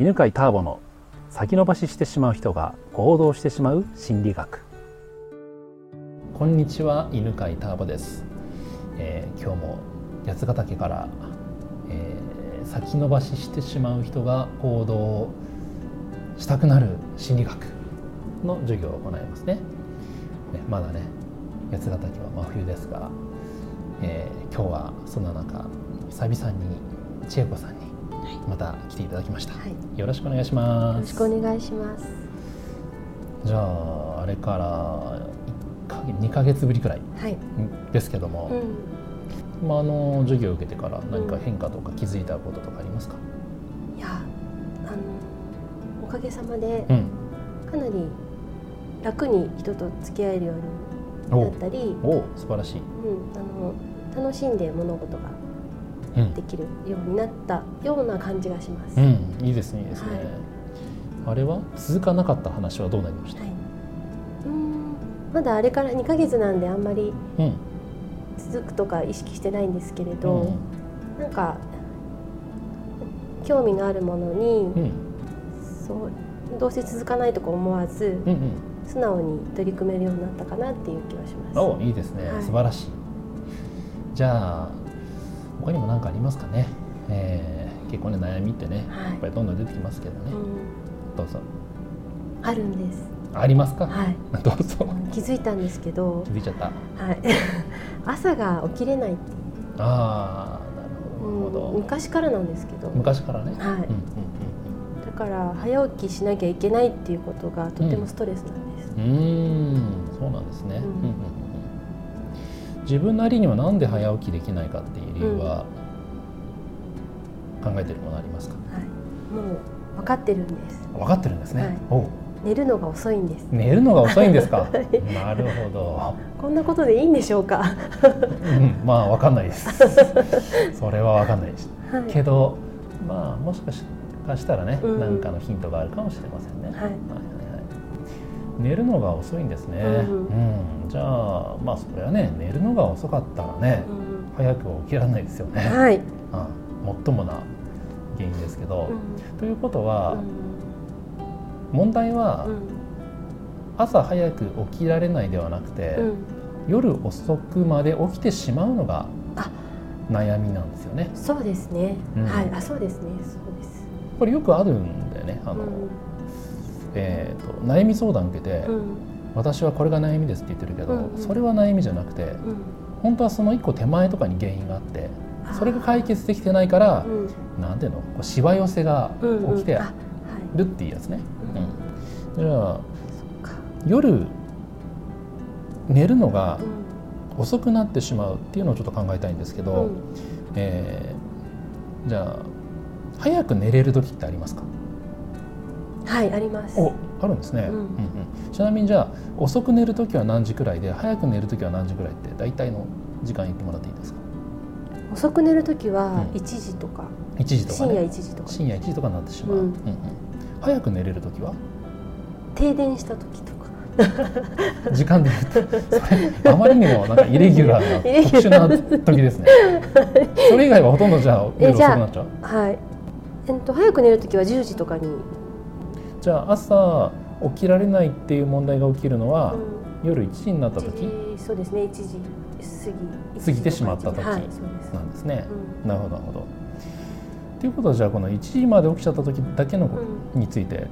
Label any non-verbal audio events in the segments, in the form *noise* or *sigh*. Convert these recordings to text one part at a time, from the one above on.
犬飼ターボの先延ばししてしまう人が行動してしまう心理学。こんにちは犬飼ターボです、えー今日も八ヶ岳から、えー先延ばししてしまう人が行動したくなる心理学の授業を行いますね。ねまだね八ヶ岳は真冬ですが、えー今日はそんな中久々に千恵子さんにまた来ていただきました、はい。よろしくお願いしよます。ろしくお願いします。じゃああれから1か月2か月ぶりくらいはい。ですけども、うん。まあ、あの授業を受けてから何か変化とか気づいたこととかありますか、いや、あのおかげさまでうん、かなり楽に人と付き合えるようになったり、おお素晴らしい、うん、あの楽しんで物事がうんできるようになったような感じがします。うはい。ん、いいですねいいですね、はい。あれは続かなかった話はどうなりました、うん。まだあれから2ヶ月なんであんまりうん。続くとか意識してないんですけれうど、ん。なんか興味のあるものに、うん。そうどうせ続かないとか思わず。うんうん。素直に取り組めるようになったかなっていう気がします。おいいですね、はい。素晴らしい。じゃあ他にも何かありますかね、えー結構ね悩みってね、はい。やっぱりどんどん出てきますけどね、うん、どうぞ。あるんです。ありますか、はい。*laughs* どうぞ。気づいたんですけど。気、づいちゃった。はい。*laughs* 朝が起きれない。ああなるほど、うん昔からなんですけど、昔からね、はい。うんうんだから早起きしなきゃいけないっていうことがとてもストレスなんです。うんうんそうなんですね、うんうんうん。うんうん自分なりにはなんで早起きできないかっていう理由は考えてるものありますか、はい。もう分かってるんです。分かってるんですね、はいおう寝るのが遅いんです。寝るのが遅いんですか？*laughs* はいなるほどこんなことでいいんでしょうか？うん、まあわかんないです。*laughs* それはわかんないです。はい。けど、まあもしかしたらね、うん何かのヒントがあるかもしれませんね。はい寝るのが遅いんですね。うんうん、じゃあまあそれはね、寝るのが遅かったらね、うん早く起きられないですよね。はい。うん、もな原因ですけど。うんということは、うん問題はうん朝早く起きられないではなくて、うん夜遅くまで起きてしまうのがあ悩みなんですよね。そうですね。うんはい。あ、そうですね。そうです。これよくあるんだよねあの、うんえー、と悩み相談受けて、うん。私はこれが悩みですって言ってるけど、うんうん。それは悩みじゃなくてうん。本当はその一個手前とかに原因があってそれが解決できてないからう、ん。なんていうの？こうしわ寄せが起きてるっていうやつね、うん。うん。じゃあ夜寝るのがうん。遅くなってしまうっていうのをちょっと考えたいんですけど、うん。えーじゃあ早く寝れる時ってありますか？はいあります。おあるんですね、うん。うんうん。ちなみにじゃあ遅く寝る時は何時くらいで早く寝る時は何時くらいって大体の時間言ってもらっていいですか遅く寝る時はうん。1時とか、1時とかね。深夜1時とか。深夜1時とかになってしまう、うん。うんうん。早く寝れる時は？停電した時とか。時間で言うとそれあまりにもなんかイレギュラーな *laughs* 特殊な時ですね。それ以外はほとんどじゃあ夜遅くなっちゃう？はい。えっと早く寝る時は10時とかに、じゃあ朝起きられないっていう問題が起きるのは、うん、夜1時になった1時時そうですね。1時過ぎ。過ぎてしまった時はいそうです。なんですね、うなるほどなるほど。ということはじゃあこの1時まで起きちゃった時だけのこうについてうん。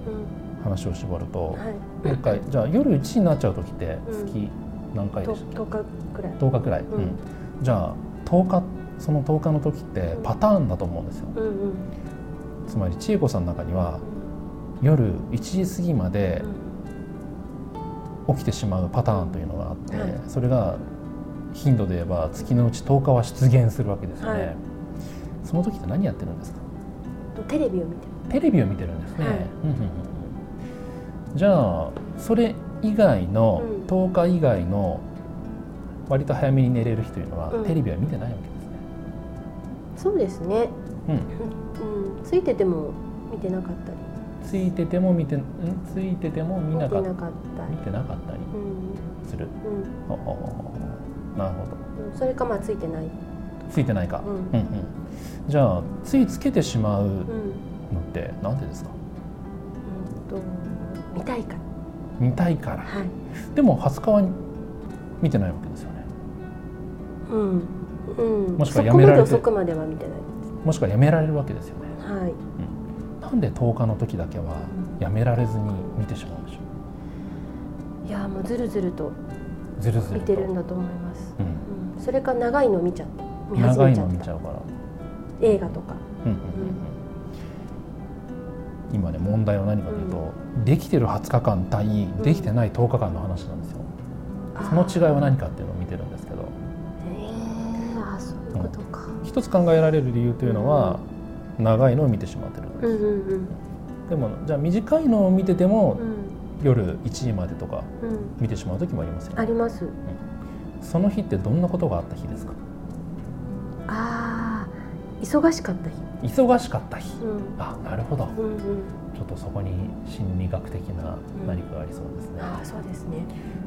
話を絞ると、はい。もう一回じゃあ夜1時になっちゃう時ってうん月何回とでしたっ10日くらい。け10日くらい、ん。うん。じゃあ10日その10日の時ってパターンだと思うんですよ。うんうん。つまり千恵子さんの中には夜1時過ぎまで起きてしまうパターンというのがあって、はい。それが頻度で言えば月のうち10日は出現するわけですよね、はい。その時って何やってるんですか？うんテレビを見てテレビを見てるんですね、はい。じゃあそれ以外の、うん。10日以外の割と早めに寝れる日というのは、うん。テレビは見てないわけですね、そうですね。うん、うん。ついてても見てなかったりついてても見てん？ついてても見見なかった。見りてなかったりうん。する、うん。あああなるほど。うん。それかまあついてない。ついてないか、うん。うんうん。じゃあついつけてしまううんのってなんでですか？うんと見たいから。見たいから。はい。でも20日は見てないわけですよね。うん。うん。もしくはやめられて遅くまでは見てない。もしくはやめられるわけですよね。はいなんで10日の時だけはやめられずに見てしまうんでしょいやもうずるずるとうずるずる見とてるんだと思います、うん。うん、それか長いの見ちゃって。見始長いめちゃったの見ちゃうから、映画とか。うんうんうんうん。今ね問題は何かというと、できてる20日間対できてない10日間の話なんですよ、その違いは何かっていうのを見てるんですけど。へえあそういうことか、一つ考えられる理由というのは、長いのを見てしまってるんです、うんうんうん。でもじゃあ短いのを見てても、うん。夜1時までとかうん。見てしまう時もありますよね。あります。その日ってどんなことがあった日ですか？ああ忙しかった日。忙しかった日。うん。あなるほど。うんうん。ちょっとそこに心理学的な何かがありそうですね、ああそうですね。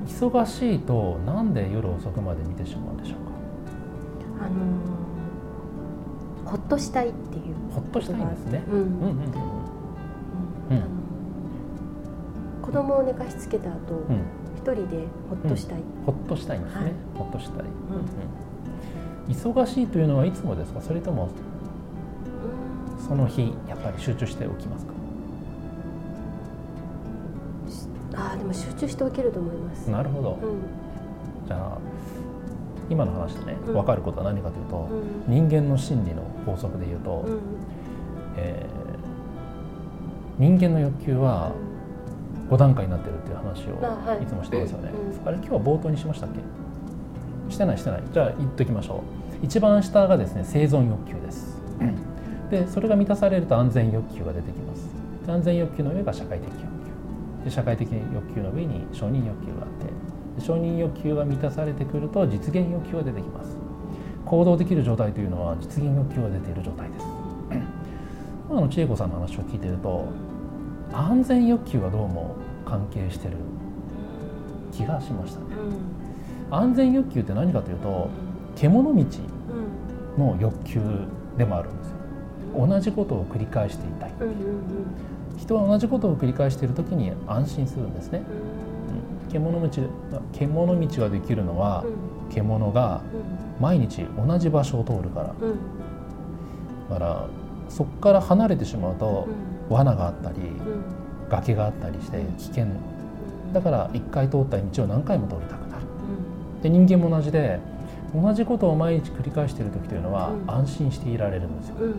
忙しいとなんで夜遅くまで見てしまうんでしょうあのーほっとしたいっていう。かほっとしたいんですね。うん。うんうんうんうん。うんあの子供を寝かしつけた後うん。一人でほっとしたい、ほっとしたいんですね、はい。ほっとしたい、忙しいというのはいつもですか？それともその日やっぱり集中しておきますか？ああでも集中しておけると思います。なるほど、うん。じゃあ今の話でねうん。分かることは何かというと、うん。人間の心理の法則でいうと、うんえー人間の欲求は5段階になってるっていう話をい。いつもしてますよね、うん。あれ今日は冒頭にしましたっけ？してないしてない。じゃあ言っときましょう。一番下がですね生存欲求です。でそれが満たされると安全欲求が出てきます。で安全欲求の上が社会的欲求。で社会的欲求の上に承認欲求があって。で承認欲求が満たされてくると実現欲求が出てきます。行動できる状態というのは実現欲求が出ている状態です。*clears throat* 今の千恵子さんの話を聞いてると安全欲求がどうも関係してる気がしましたね。うん。安全欲求って何かというと獣道うんの欲求でもあるんですよ。同じことを繰り返していたい。うんうん。人は同じことを繰り返している時に安心するんですね、うん、獣道獣道ができるのは獣が毎日同じ場所を通るから。うん。うんだからそこから離れてしまうと罠があったりうん。崖があったりして危険。だから一回通った道を何回も通りたくなる。で人間も同じで同じことを毎日繰り返している時というのはうん。安心していられるんですよ。うんうん。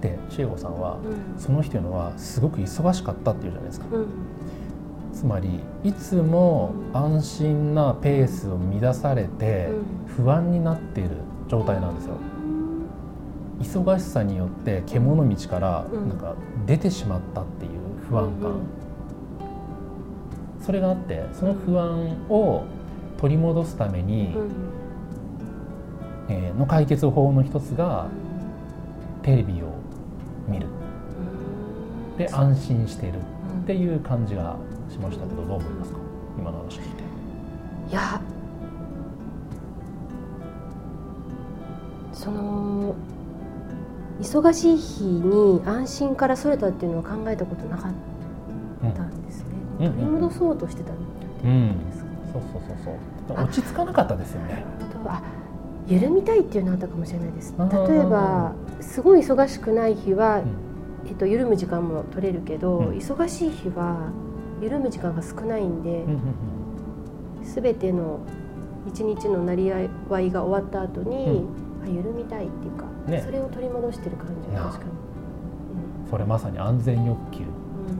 で千恵子さんはうん。その日というのはすごく忙しかったっていうじゃないですか。うんつまりいつも安心なペースを乱されて不安になっている状態なんですよ。忙しさによって獣道からうん。なんか出てしまったっていう不安感、うんそれがあってその不安を取り戻すために、うん。えーの解決法の一つがテレビを見る。うんで安心しているうん。っていう感じがしましたけどどう思いますか？今の話聞いて。いやその忙しい日に安心からそれたっていうのは考えたことなかったんですね、うん。取り戻そうとしてたんうん。ですかね、そうそうそうそう。落ち着かなかったですよね。あ緩みたいっていうのはあったかもしれないです。例えばすごい忙しくない日は、うんえっと、緩む時間も取れるけど、うん。忙しい日は緩む時間が少ないんで、うんうん全ての一日の成り合いが終わった後に、あ緩みたいっていうか、ね。それを取り戻してる感じが確かに、それまさに安全欲求う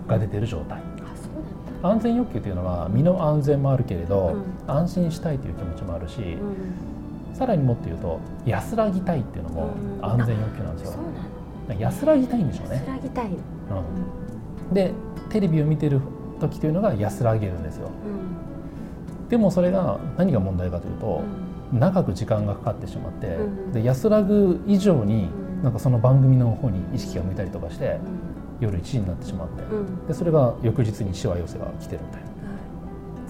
ん。が出てる状態。あそうだ。っ安全欲求というのは身の安全もあるけれど、う安心したいという気持ちもあるし、さらにもっと言うと安らぎたいっていうのもうん。安全欲求なんですよ。そう。なの安らぎたいんでしょうね。安。らぎたい、うん。うん、でテレビを見てる時というのが安らげるんですよ。うん。でもそれが何が問題かというと、長く時間がかかってしまって、うん。で安らぐ以上にうん。なんかその番組の方に意識が向いたりとかしてうん。夜1時になってしまってうん。うんでそれが翌日にしわ寄せが来てるみたい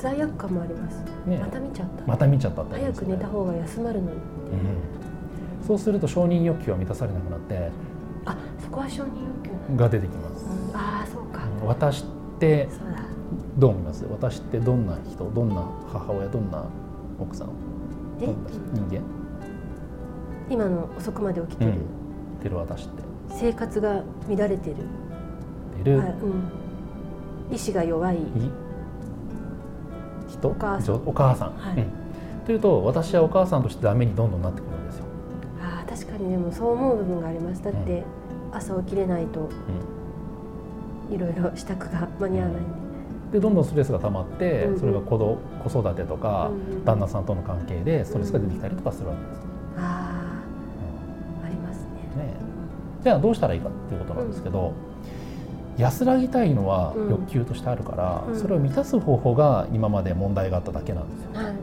罪悪感もあります。な、ね。また見ちゃった、また見ちゃったってあり早く寝た方が休まるのにうん。そうすると承認欲求は満たされなくなってあそそこは承認欲求。が出てきます、うんああそうか、うん私ってどう思います？私ってどんな人？どんな母親？どんな奥さん？え？どんな人？間？今の遅くまで起きてる、てる私って。生活が乱れてる、てる、はいうん、意志が弱い。い人？お母さん。お母さん、はい。うん。というと私はお母さんとしてダメにどんどんなってくるんですよ、あー確かにでもそう思う部分があります。だって、朝起きれないとういろいろ支度が間に合わないんで、ん、でどんどんストレスが溜まって、それが子ど子育てとか、旦那さんとの関係でストレスが出てきたりとかするわけです、ああありますね。うん。ね。じゃあどうしたらいいかっていうことなんですけど、安らぎたいのはうん。欲求としてあるから、うん。それを満たす方法が今まで問題があっただけなんですよ。はい。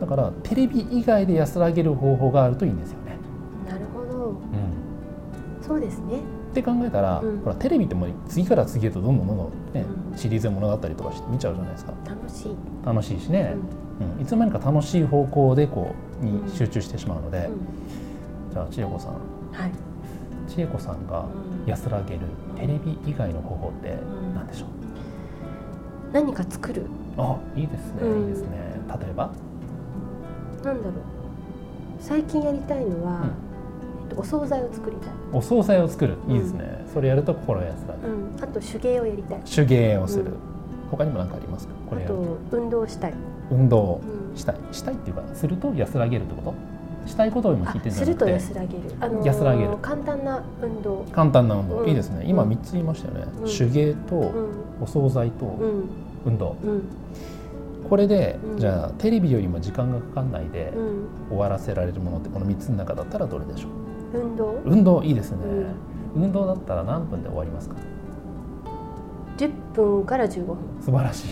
だからテレビ以外で安らげる方法があるといいんですよそうですね。って考えたら、うん。ほらテレビってもう次から次へとどんどんどんどん、ねうん。シリーズものだったりとかして見ちゃうじゃないですか。楽しい、楽しいしね、うん。うん。いつの間にか楽しい方向でこううんに集中してしまうので、うん。じゃあ千恵子さん。はい、千恵子さんがうん。安らげるテレビ以外の方法ってん。何でしょう、何か作る。あいいですね、うん。いいですね。例えば？なんだろう。最近やりたいのは、えっと、お惣菜を作りたい、お惣菜を作る。いいですね、それやると心安らぐ、うん、あと手芸をやりたい。手芸をする、うん。他にも何かありますか？こあれやると。と運動したい、運動うんしたい。したいっていうかすると安らげるってこと？したいことを今聞いてるんじあするとゃなくて。安らげる、あのー安らげる。簡単な運動、簡単な運動、うん。いいですね。今うん。3つ言いましたよね、うん。手芸とうん。お惣菜とうん。運動、うん。これで、うん。じゃあテレビよりも時間がかかんないでうん、終わらせられるものってこの3つの中だったらどれでしょう？運動？運動いいですね、う運動だったら何分で終わりますか？10分から15分。素晴らしい。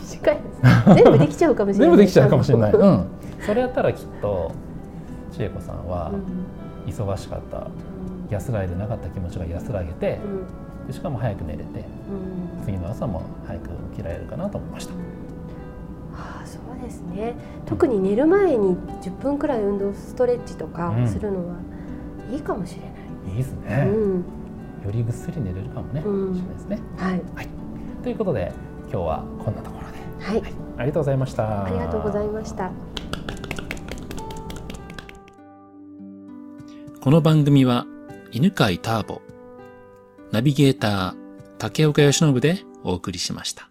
短いです全部できちゃうかもしれない。全部できちゃうかもしれない、*laughs* *laughs* うん、それやったらきっと千恵子さんはうん。忙しかった。安らいでなかった気持ちが安らげてうん。でしかも早く寝れてうん。次の朝も早く起きられるかなと思いましたそうですね。特に寝る前に10分くらい運動ストレッチとかうん。するのはいいかもしれない、いいですね、うん。よりぐっすり寝れるかもね、うん。しれないですね。はい、ということで今日はこんなところで、はい。はい、ありがとうございました。ありがとうございました。この番組は犬飼ターボ、ナビゲーター竹岡由伸でお送りしました。